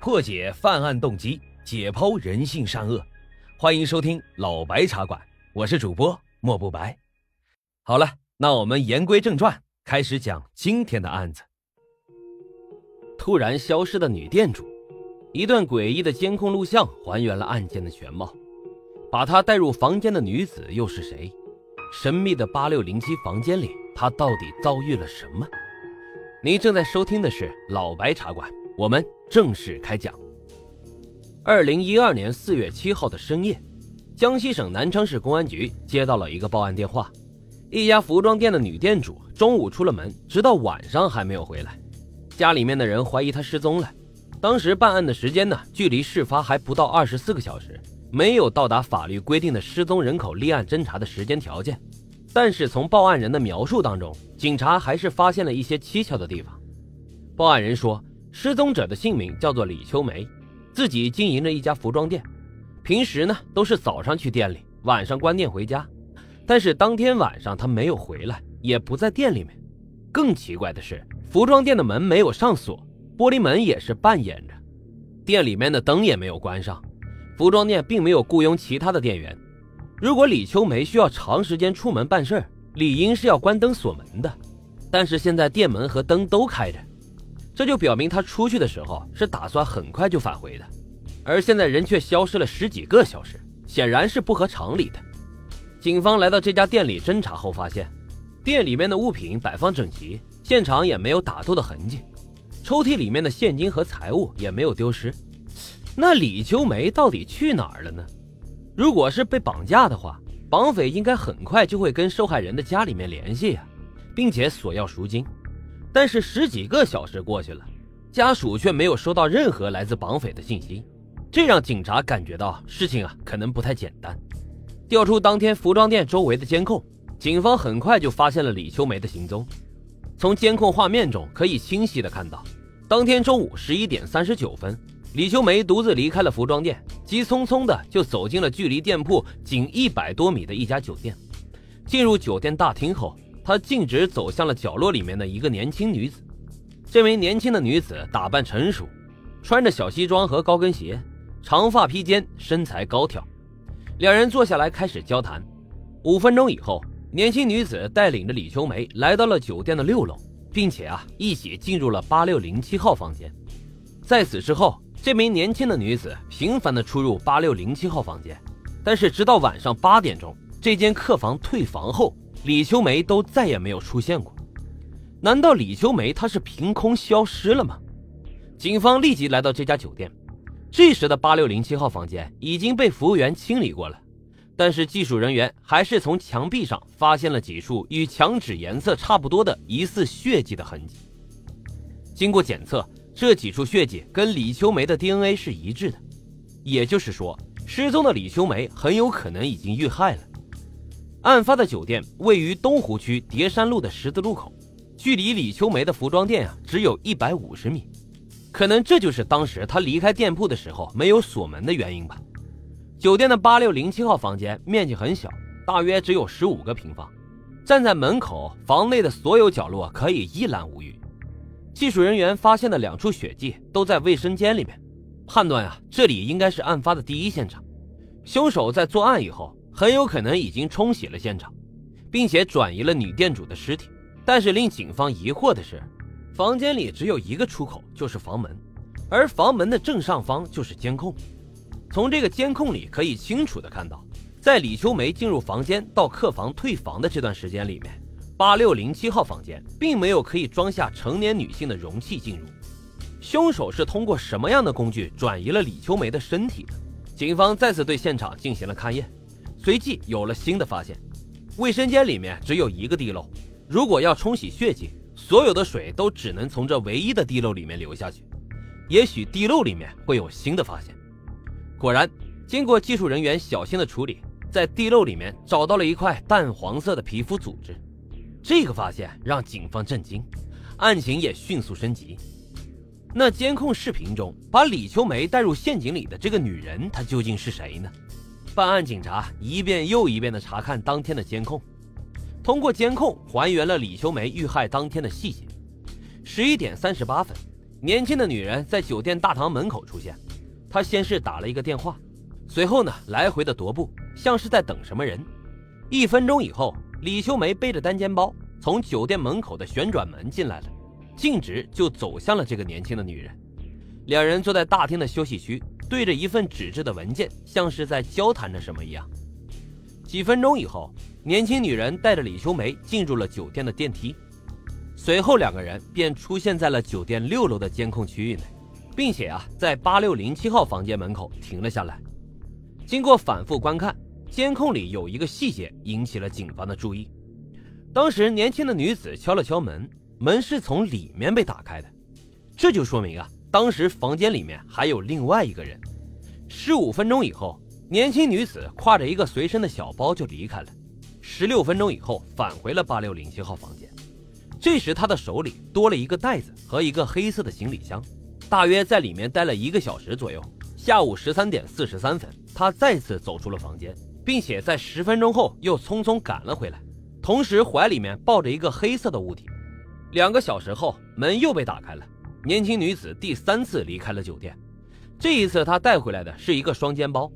破解犯案动机，解剖人性善恶。欢迎收听老白茶馆，我是主播莫不白。好了，那我们言归正传，开始讲今天的案子。突然消失的女店主，一段诡异的监控录像还原了案件的全貌。把她带入房间的女子又是谁？神秘的八六零七房间里，她到底遭遇了什么？您正在收听的是老白茶馆，我们正式开讲。二零一二年四月七号的深夜，江西省南昌市公安局接到了一个报案电话，一家服装店的女店主中午出了门，直到晚上还没有回来，家里面的人怀疑她失踪了。当时办案的时间呢，距离事发还不到二十四个小时。没有到达法律规定的失踪人口立案侦查的时间条件，但是从报案人的描述当中，警察还是发现了一些蹊跷的地方。报案人说，失踪者的姓名叫做李秋梅，自己经营着一家服装店，平时呢都是早上去店里，晚上关店回家。但是当天晚上她没有回来，也不在店里面。更奇怪的是，服装店的门没有上锁，玻璃门也是半掩着，店里面的灯也没有关上。服装店并没有雇佣其他的店员。如果李秋梅需要长时间出门办事，理应是要关灯锁门的。但是现在店门和灯都开着，这就表明他出去的时候是打算很快就返回的。而现在人却消失了十几个小时，显然是不合常理的。警方来到这家店里侦查后，发现店里面的物品摆放整齐，现场也没有打斗的痕迹，抽屉里面的现金和财物也没有丢失。那李秋梅到底去哪儿了呢？如果是被绑架的话，绑匪应该很快就会跟受害人的家里面联系呀，并且索要赎金。但是十几个小时过去了，家属却没有收到任何来自绑匪的信息，这让警察感觉到事情啊可能不太简单。调出当天服装店周围的监控，警方很快就发现了李秋梅的行踪。从监控画面中可以清晰的看到，当天中午十一点三十九分。李秋梅独自离开了服装店，急匆匆的就走进了距离店铺仅一百多米的一家酒店。进入酒店大厅后，他径直走向了角落里面的一个年轻女子。这名年轻的女子打扮成熟，穿着小西装和高跟鞋，长发披肩，身材高挑。两人坐下来开始交谈。五分钟以后，年轻女子带领着李秋梅来到了酒店的六楼，并且啊一起进入了八六零七号房间。在此之后。这名年轻的女子频繁地出入八六零七号房间，但是直到晚上八点钟，这间客房退房后，李秋梅都再也没有出现过。难道李秋梅她是凭空消失了吗？警方立即来到这家酒店，这时的八六零七号房间已经被服务员清理过了，但是技术人员还是从墙壁上发现了几处与墙纸颜色差不多的疑似血迹的痕迹。经过检测。这几处血迹跟李秋梅的 DNA 是一致的，也就是说，失踪的李秋梅很有可能已经遇害了。案发的酒店位于东湖区叠山路的十字路口，距离李秋梅的服装店啊只有一百五十米，可能这就是当时她离开店铺的时候没有锁门的原因吧。酒店的八六零七号房间面积很小，大约只有十五个平方，站在门口，房内的所有角落可以一览无余。技术人员发现的两处血迹都在卫生间里面，判断啊，这里应该是案发的第一现场。凶手在作案以后，很有可能已经冲洗了现场，并且转移了女店主的尸体。但是令警方疑惑的是，房间里只有一个出口，就是房门，而房门的正上方就是监控。从这个监控里可以清楚的看到，在李秋梅进入房间到客房退房的这段时间里面。八六零七号房间并没有可以装下成年女性的容器进入，凶手是通过什么样的工具转移了李秋梅的身体呢？警方再次对现场进行了勘验，随即有了新的发现：卫生间里面只有一个地漏，如果要冲洗血迹，所有的水都只能从这唯一的地漏里面流下去。也许地漏里面会有新的发现。果然，经过技术人员小心的处理，在地漏里面找到了一块淡黄色的皮肤组织。这个发现让警方震惊，案情也迅速升级。那监控视频中把李秋梅带入陷阱里的这个女人，她究竟是谁呢？办案警察一遍又一遍地查看当天的监控，通过监控还原了李秋梅遇害当天的细节。十一点三十八分，年轻的女人在酒店大堂门口出现。她先是打了一个电话，随后呢来回的踱步，像是在等什么人。一分钟以后，李秋梅背着单肩包从酒店门口的旋转门进来了，径直就走向了这个年轻的女人。两人坐在大厅的休息区，对着一份纸质的文件，像是在交谈着什么一样。几分钟以后，年轻女人带着李秋梅进入了酒店的电梯，随后两个人便出现在了酒店六楼的监控区域内，并且啊，在八六零七号房间门口停了下来。经过反复观看，监控里有一个细节引起了警方的注意。当时年轻的女子敲了敲门，门是从里面被打开的，这就说明啊，当时房间里面还有另外一个人。十五分钟以后。年轻女子挎着一个随身的小包就离开了，十六分钟以后返回了八六零七号房间。这时她的手里多了一个袋子和一个黑色的行李箱，大约在里面待了一个小时左右。下午十三点四十三分，她再次走出了房间，并且在十分钟后又匆匆赶了回来，同时怀里面抱着一个黑色的物体。两个小时后，门又被打开了，年轻女子第三次离开了酒店。这一次她带回来的是一个双肩包。